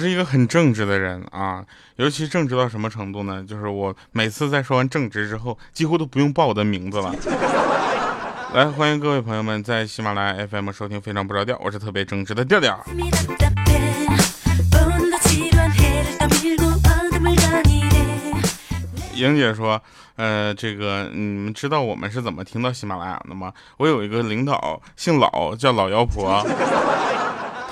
我是一个很正直的人啊，尤其正直到什么程度呢？就是我每次在说完正直之后，几乎都不用报我的名字了。来，欢迎各位朋友们在喜马拉雅 FM 收听《非常不着调》，我是特别正直的调调。莹姐说：“呃，这个你们知道我们是怎么听到喜马拉雅的吗？我有一个领导姓老，叫老妖婆，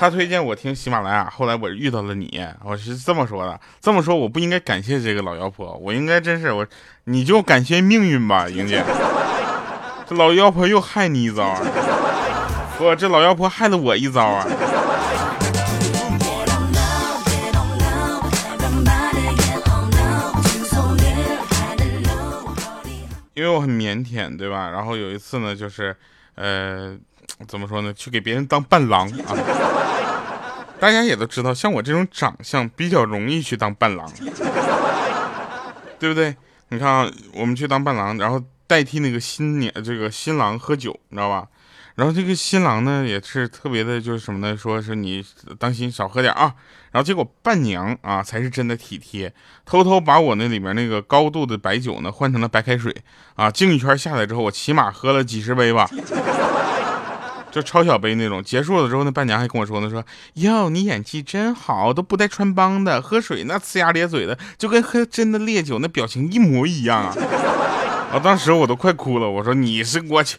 他推荐我听喜马拉雅，后来我遇到了你，我是这么说的。这么说我不应该感谢这个老妖婆，我应该真是我，你就感谢命运吧，莹姐。这老妖婆又害你一遭啊，不，这老妖婆害了我一遭啊。”因为我很腼腆，对吧？然后有一次呢，就是，呃，怎么说呢？去给别人当伴郎啊。大家也都知道，像我这种长相比较容易去当伴郎，对不对？你看啊，我们去当伴郎，然后代替那个新娘，这个新郎喝酒，你知道吧？然后这个新郎呢，也是特别的，就是什么呢？说是你当心少喝点啊。然后结果伴娘啊，才是真的体贴，偷偷把我那里面那个高度的白酒呢，换成了白开水啊。敬一圈下来之后，我起码喝了几十杯吧，就超小杯那种。结束了之后，那伴娘还跟我说呢，说哟，你演技真好，都不带穿帮的，喝水那呲牙咧嘴的，就跟喝真的烈酒那表情一模一样啊。啊！当时我都快哭了，我说你是我去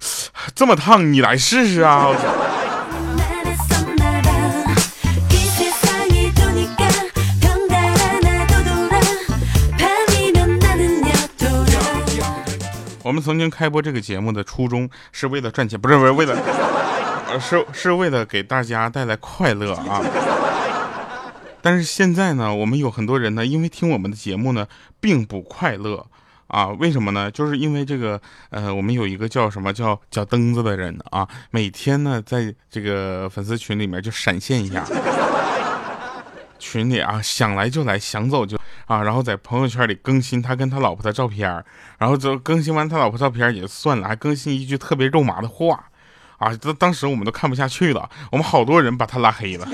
这么烫，你来试试啊！我们曾经开播这个节目的初衷是为了赚钱，不是不是为了，是是为了给大家带来快乐啊！但是现在呢，我们有很多人呢，因为听我们的节目呢，并不快乐。啊，为什么呢？就是因为这个，呃，我们有一个叫什么叫脚蹬子的人啊，每天呢在这个粉丝群里面就闪现一下，群里啊想来就来，想走就啊，然后在朋友圈里更新他跟他老婆的照片，然后就更新完他老婆照片也就算了，还更新一句特别肉麻的话，啊，当当时我们都看不下去了，我们好多人把他拉黑了。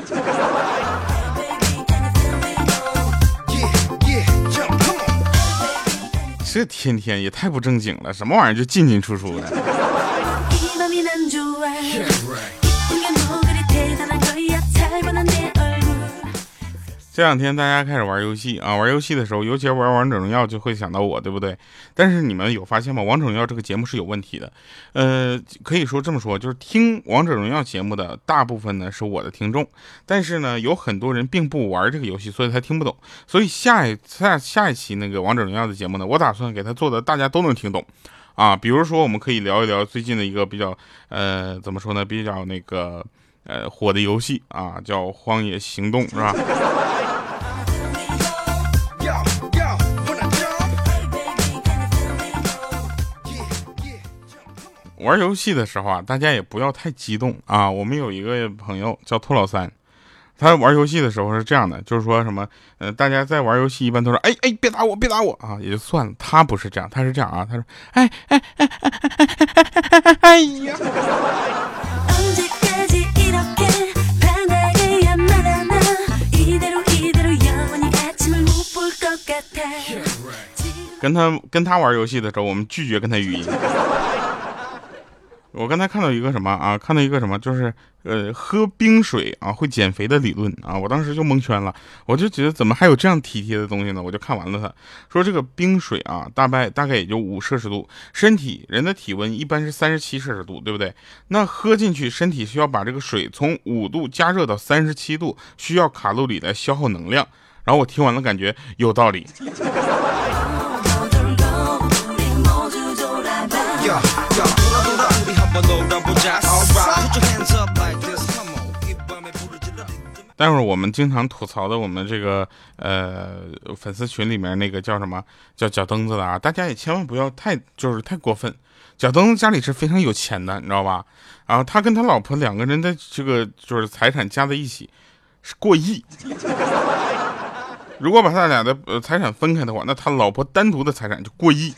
这天天也太不正经了，什么玩意儿就进进出出的。这两天大家开始玩游戏啊，玩游戏的时候，尤其玩王者荣耀，就会想到我，对不对？但是你们有发现吗？王者荣耀这个节目是有问题的。呃，可以说这么说，就是听王者荣耀节目的大部分呢是我的听众，但是呢，有很多人并不玩这个游戏，所以他听不懂。所以下一下下一期那个王者荣耀的节目呢，我打算给他做的大家都能听懂啊。比如说，我们可以聊一聊最近的一个比较呃，怎么说呢？比较那个呃火的游戏啊，叫《荒野行动》，是吧？玩游戏的时候啊，大家也不要太激动啊。我们有一个朋友叫兔老三，他玩游戏的时候是这样的，就是说什么，呃，大家在玩游戏一般都说，哎哎，别打我，别打我啊，也就算了。他不是这样，他是这样啊，他说，哎哎哎哎哎哎哎哎呀。跟他跟他玩游戏的时候，我们拒绝跟他语音。我刚才看到一个什么啊？看到一个什么，就是呃，喝冰水啊会减肥的理论啊！我当时就蒙圈了，我就觉得怎么还有这样体贴的东西呢？我就看完了，他说这个冰水啊，大概大概也就五摄氏度，身体人的体温一般是三十七摄氏度，对不对？那喝进去，身体需要把这个水从五度加热到三十七度，需要卡路里来消耗能量。然后我听完了，感觉有道理。待会儿我们经常吐槽的我们这个呃粉丝群里面那个叫什么叫脚蹬子的啊，大家也千万不要太就是太过分。脚蹬子家里是非常有钱的，你知道吧？然后他跟他老婆两个人的这个就是财产加在一起是过亿。如果把他俩的呃财产分开的话，那他老婆单独的财产就过亿。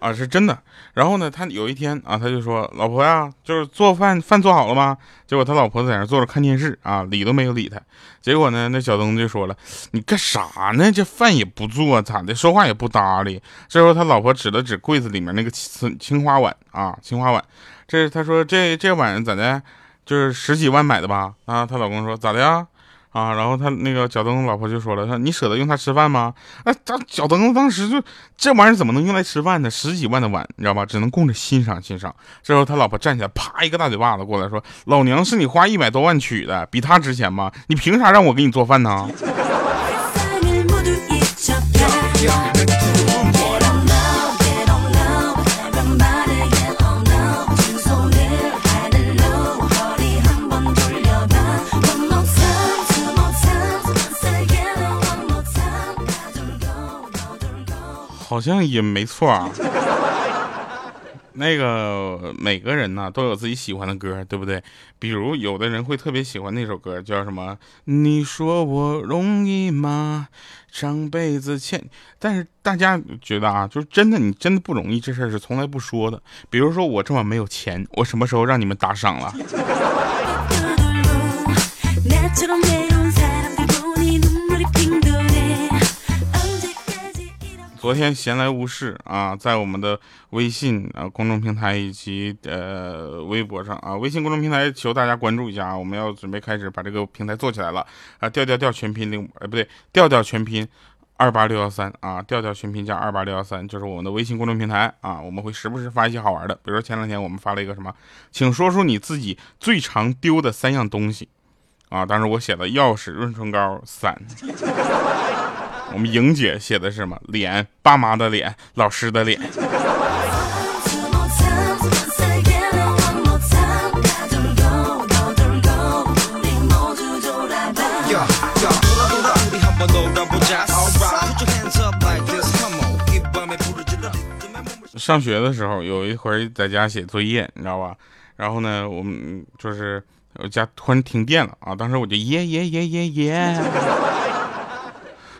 啊，是真的。然后呢，他有一天啊，他就说：“老婆呀，就是做饭，饭做好了吗？”结果他老婆在那坐着看电视啊，理都没有理他。结果呢，那小东就说了：“你干啥呢？这饭也不做，咋的？说话也不搭理。”这时候他老婆指了指柜子里面那个青青花碗啊，青花碗。这他说：“这这碗咋的？就是十几万买的吧？”啊，她老公说：“咋的呀？”啊，然后他那个小灯老婆就说了：“他你舍得用它吃饭吗？”啊，当小灯当时就这玩意儿怎么能用来吃饭呢？十几万的碗，你知道吧？只能供着欣赏欣赏。这时候他老婆站起来，啪一个大嘴巴子过来说：“老娘是你花一百多万娶的，比他值钱吗？你凭啥让我给你做饭呢？” 好像也没错啊。那个每个人呢都有自己喜欢的歌，对不对？比如有的人会特别喜欢那首歌，叫什么？你说我容易吗？上辈子欠。但是大家觉得啊，就是真的，你真的不容易，这事儿是从来不说的。比如说我这么没有钱，我什么时候让你们打赏了？昨天闲来无事啊，在我们的微信啊公众平台以及呃微博上啊，微信公众平台求大家关注一下啊，我们要准备开始把这个平台做起来了啊，调调调全拼零哎不对，调调全拼二八六幺三啊，调调全拼加二八六幺三就是我们的微信公众平台啊，我们会时不时发一些好玩的，比如说前两天我们发了一个什么，请说出你自己最常丢的三样东西啊，当时我写了钥匙、润唇膏、伞。我们莹姐写的是什么？脸，爸妈的脸，老师的脸。上学的时候有一回在家写作业，你知道吧？然后呢，我们就是我家突然停电了啊！当时我就耶耶耶耶耶。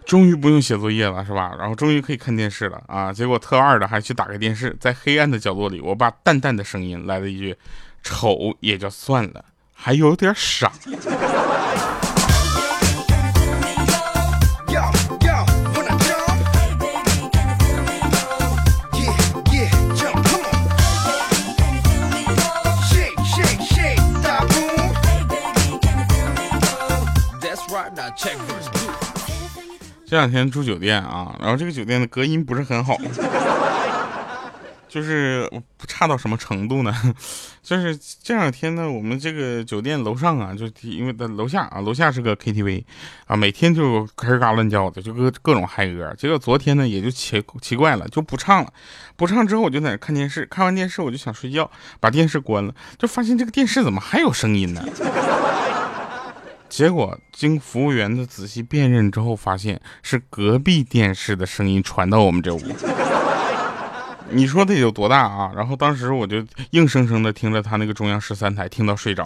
终于不用写作业了，是吧？然后终于可以看电视了啊！结果特二的还去打开电视，在黑暗的角落里，我爸淡淡的声音来了一句：“丑也就算了，还有点傻。”这两天住酒店啊，然后这个酒店的隔音不是很好，就是不差到什么程度呢？就是这两天呢，我们这个酒店楼上啊，就因为在楼下啊，楼下是个 KTV 啊，每天就吱嘎乱叫的，就各各种嗨歌。结果昨天呢，也就奇奇怪了，就不唱了。不唱之后，我就在那看电视，看完电视我就想睡觉，把电视关了，就发现这个电视怎么还有声音呢？结果经服务员的仔细辨认之后，发现是隔壁电视的声音传到我们这屋。你说得有多大啊？然后当时我就硬生生的听着他那个中央十三台，听到睡着。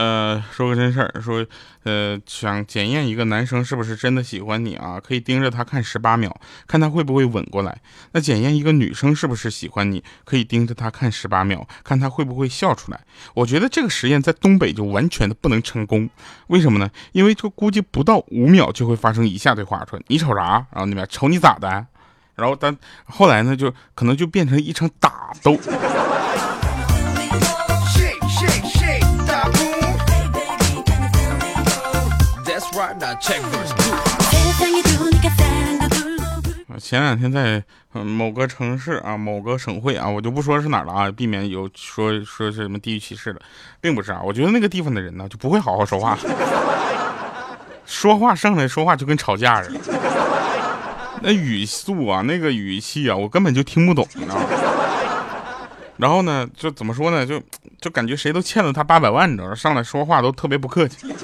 呃，说个真事儿，说，呃，想检验一个男生是不是真的喜欢你啊，可以盯着他看十八秒，看他会不会吻过来。那检验一个女生是不是喜欢你，可以盯着他看十八秒，看他会不会笑出来。我觉得这个实验在东北就完全的不能成功，为什么呢？因为就估计不到五秒就会发生以下对话：说你瞅啥？然后那边瞅你咋的？然后但后来呢，就可能就变成一场打斗。前两天在某个城市啊，某个省会啊，我就不说是哪了啊，避免有说说是什么地域歧视的，并不是啊。我觉得那个地方的人呢，就不会好好说话，说话上来说话就跟吵架似的，那语速啊，那个语气啊，我根本就听不懂啊。然后呢，就怎么说呢，就就感觉谁都欠了他八百万，你知道上来说话都特别不客气。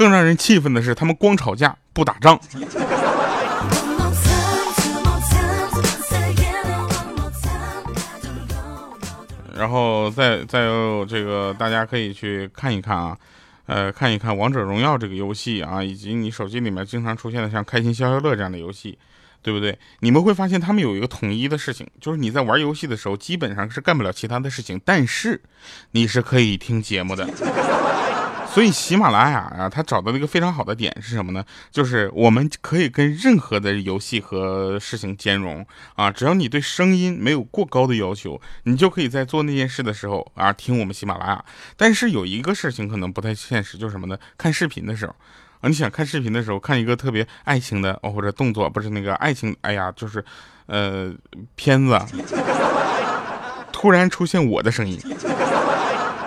更让人气愤的是他们光吵架不打仗。然后再再有这个大家可以去看一看啊呃看一看王者荣耀这个游戏啊以及你手机里面经常出现的像开心消消乐这样的游戏对不对？你们会发现他们有一个统一的事情就是你在玩游戏的时候基本上是干不了其他的事情但是你是可以听节目的。所以喜马拉雅啊，它找到了一个非常好的点是什么呢？就是我们可以跟任何的游戏和事情兼容啊，只要你对声音没有过高的要求，你就可以在做那件事的时候啊听我们喜马拉雅。但是有一个事情可能不太现实，就是什么呢？看视频的时候。啊，你想看视频的时候，看一个特别爱情的哦，或者动作，不是那个爱情，哎呀，就是，呃，片子，突然出现我的声音，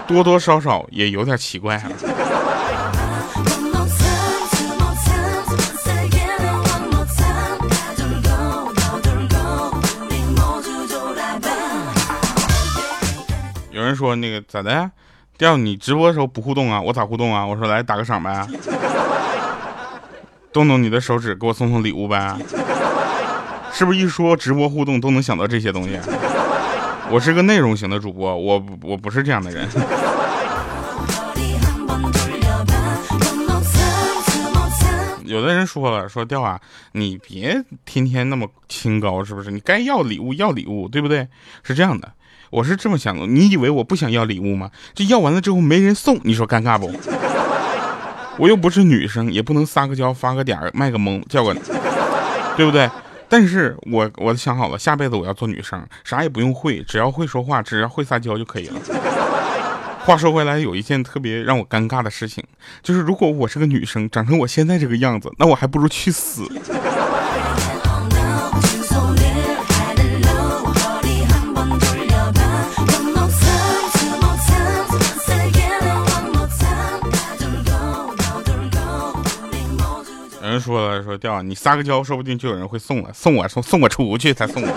多多少少也有点奇怪了。有人说那个咋的？调你直播的时候不互动啊？我咋互动啊？我说来打个赏呗。动动你的手指，给我送送礼物呗，是不是一说直播互动都能想到这些东西？我是个内容型的主播，我我不是这样的人。有的人说了，说调啊，你别天天那么清高，是不是？你该要礼物要礼物，对不对？是这样的，我是这么想的，你以为我不想要礼物吗？这要完了之后没人送，你说尴尬不？我又不是女生，也不能撒个娇、发个点儿、卖个萌、叫个，对不对？但是我我想好了，下辈子我要做女生，啥也不用会，只要会说话，只要会撒娇就可以了。话说回来，有一件特别让我尴尬的事情，就是如果我是个女生，长成我现在这个样子，那我还不如去死。说了说掉你撒个娇，说不定就有人会送了，送我送送我出去才送我。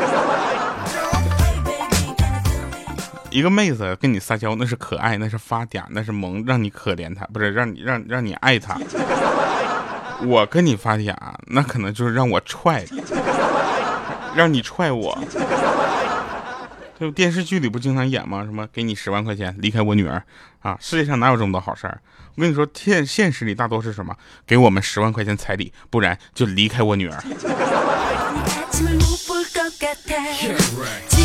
一个妹子跟你撒娇，那是可爱，那是发嗲，那是萌，让你可怜她，不是让你让让你爱她。我跟你发嗲，那可能就是让我踹，让你踹我。就电视剧里不经常演吗？什么给你十万块钱离开我女儿啊？世界上哪有这么多好事儿？我跟你说，现现实里大多是什么？给我们十万块钱彩礼，不然就离开我女儿。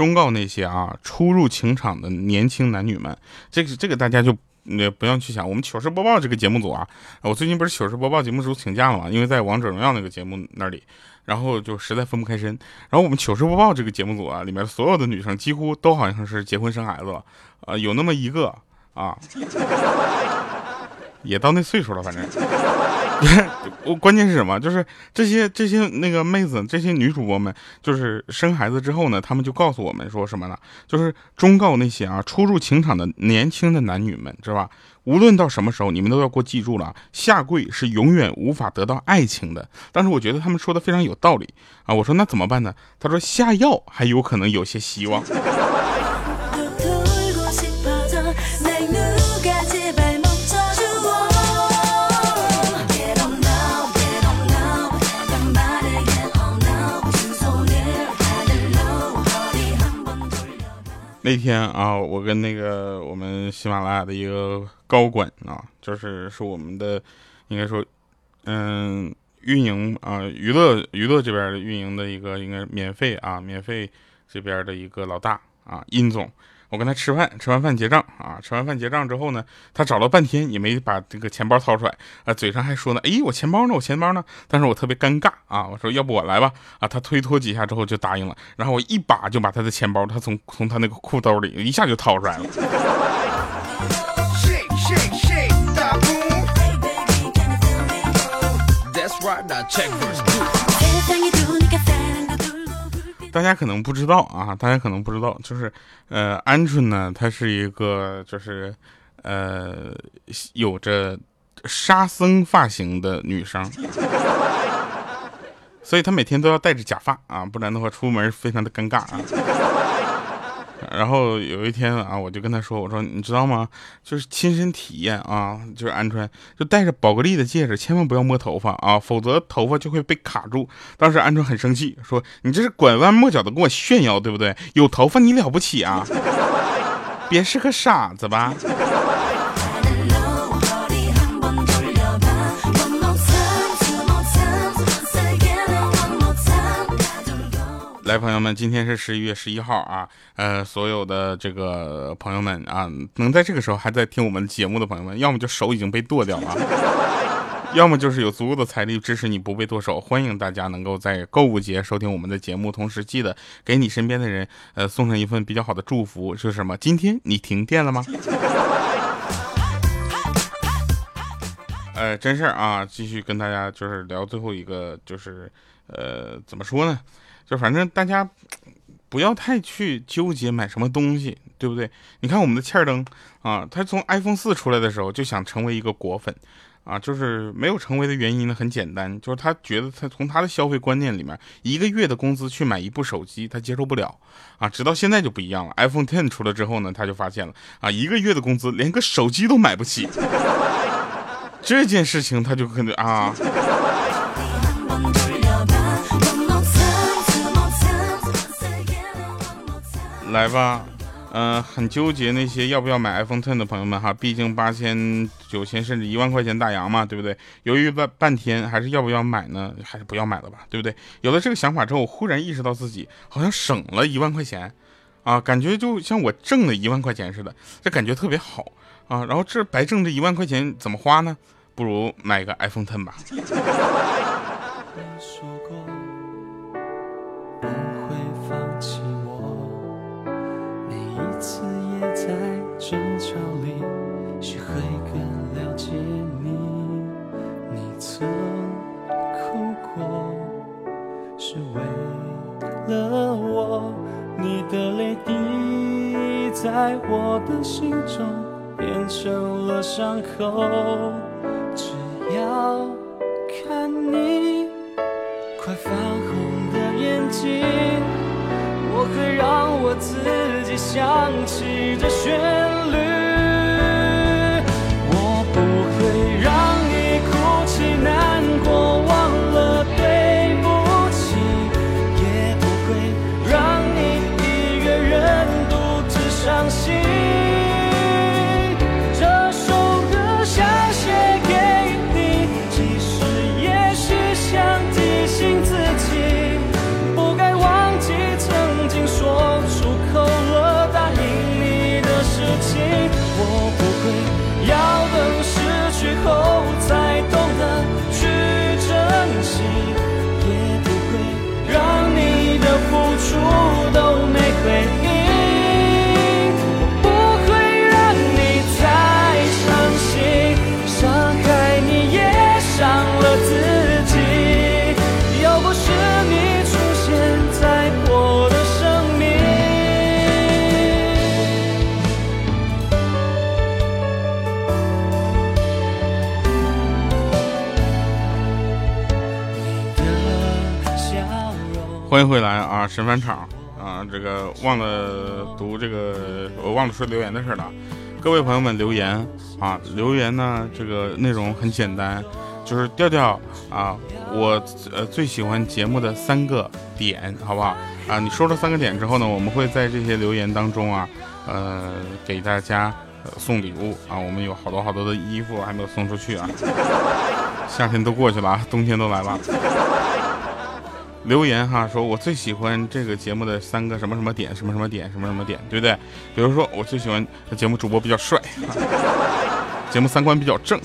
忠告那些啊初入情场的年轻男女们，这个这个大家就也不用去想。我们糗事播报这个节目组啊，我最近不是糗事播报节目组请假了嘛？因为在王者荣耀那个节目那里，然后就实在分不开身。然后我们糗事播报这个节目组啊，里面所有的女生几乎都好像是结婚生孩子了，啊，有那么一个啊，也到那岁数了，反正。我关键是什么？就是这些这些那个妹子，这些女主播们，就是生孩子之后呢，他们就告诉我们说什么呢？就是忠告那些啊初入情场的年轻的男女们，知道吧？无论到什么时候，你们都要给我记住了，下跪是永远无法得到爱情的。但是我觉得他们说的非常有道理啊！我说那怎么办呢？他说下药还有可能有些希望。那天啊，我跟那个我们喜马拉雅的一个高管啊，就是是我们的，应该说，嗯，运营啊，娱乐娱乐这边的运营的一个，应该免费啊，免费这边的一个老大啊，殷总。我跟他吃饭，吃完饭结账啊，吃完饭结账之后呢，他找了半天也没把这个钱包掏出来啊，嘴上还说呢，哎，我钱包呢？我钱包呢？但是我特别尴尬啊，我说要不我来吧啊，他推脱几下之后就答应了，然后我一把就把他的钱包，他从从他那个裤兜里一下就掏出来了。大家可能不知道啊，大家可能不知道，就是，呃，鹌鹑呢，她是一个就是，呃，有着沙僧发型的女生，所以她每天都要戴着假发啊，不然的话出门非常的尴尬啊。然后有一天啊，我就跟他说：“我说你知道吗？就是亲身体验啊，就是鹌鹑，就戴着宝格丽的戒指，千万不要摸头发啊，否则头发就会被卡住。”当时鹌鹑很生气，说：“你这是拐弯抹角的跟我炫耀，对不对？有头发你了不起啊？别是个傻子吧？”来，朋友们，今天是十一月十一号啊，呃，所有的这个朋友们啊，能在这个时候还在听我们节目的朋友们，要么就手已经被剁掉了，要么就是有足够的财力支持你不被剁手。欢迎大家能够在购物节收听我们的节目，同时记得给你身边的人，呃，送上一份比较好的祝福，是什么？今天你停电了吗？呃，真事儿啊，继续跟大家就是聊最后一个，就是呃，怎么说呢？就反正大家不要太去纠结买什么东西，对不对？你看我们的欠儿灯啊，他从 iPhone 四出来的时候就想成为一个果粉啊，就是没有成为的原因呢，很简单，就是他觉得他从他的消费观念里面，一个月的工资去买一部手机，他接受不了啊。直到现在就不一样了，iPhone Ten 出了之后呢，他就发现了啊，一个月的工资连个手机都买不起，这件事情他就可能啊。来吧，嗯，很纠结那些要不要买 iPhone Ten 的朋友们哈，毕竟八千、九千甚至一万块钱大洋嘛，对不对？犹豫半半天，还是要不要买呢？还是不要买了吧，对不对？有了这个想法之后，我忽然意识到自己好像省了一万块钱，啊，感觉就像我挣了一万块钱似的，这感觉特别好啊。然后这白挣这一万块钱怎么花呢？不如买个 iPhone Ten 吧。在我的心中变成了伤口，只要看你快泛红的眼睛，我会让我自己想起这旋律。我不会欢迎回来啊，神返场啊！这个忘了读这个，我忘了说留言的事了。各位朋友们留言啊，留言呢，这个内容很简单，就是调调啊，我呃最喜欢节目的三个点，好不好？啊，你说了三个点之后呢，我们会在这些留言当中啊，呃，给大家送礼物啊。我们有好多好多的衣服还没有送出去啊，夏天都过去了啊，冬天都来了。留言哈，说我最喜欢这个节目的三个什么什么点，什么什么点，什么什么点，对不对？比如说，我最喜欢节目主播比较帅，节目三观比较正，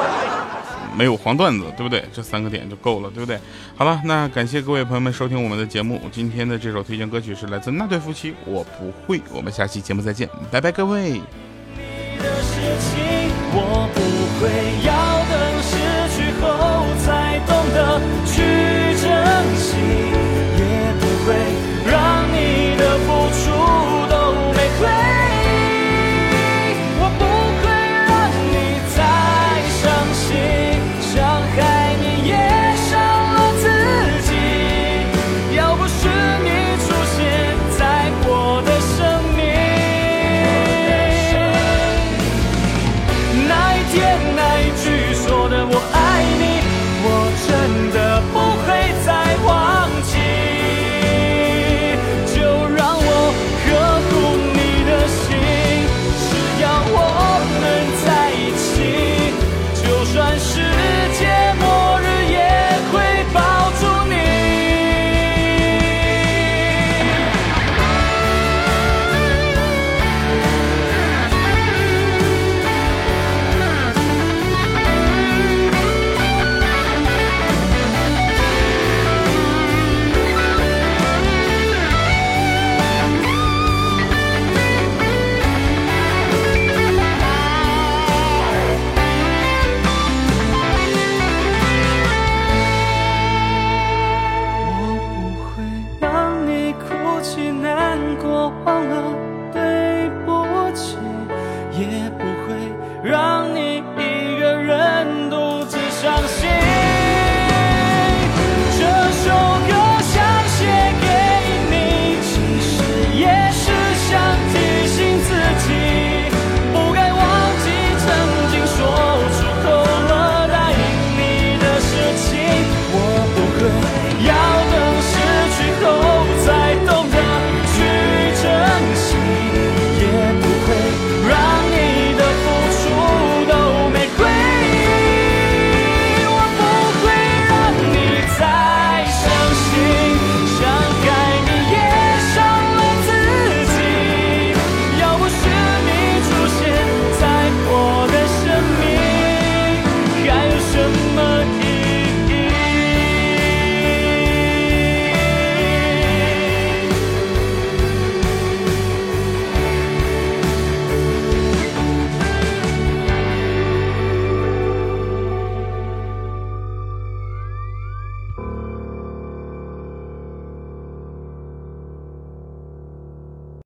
没有黄段子，对不对？这三个点就够了，对不对？好了，那感谢各位朋友们收听我们的节目。今天的这首推荐歌曲是来自那对夫妻，我不会。我们下期节目再见，拜拜，各位。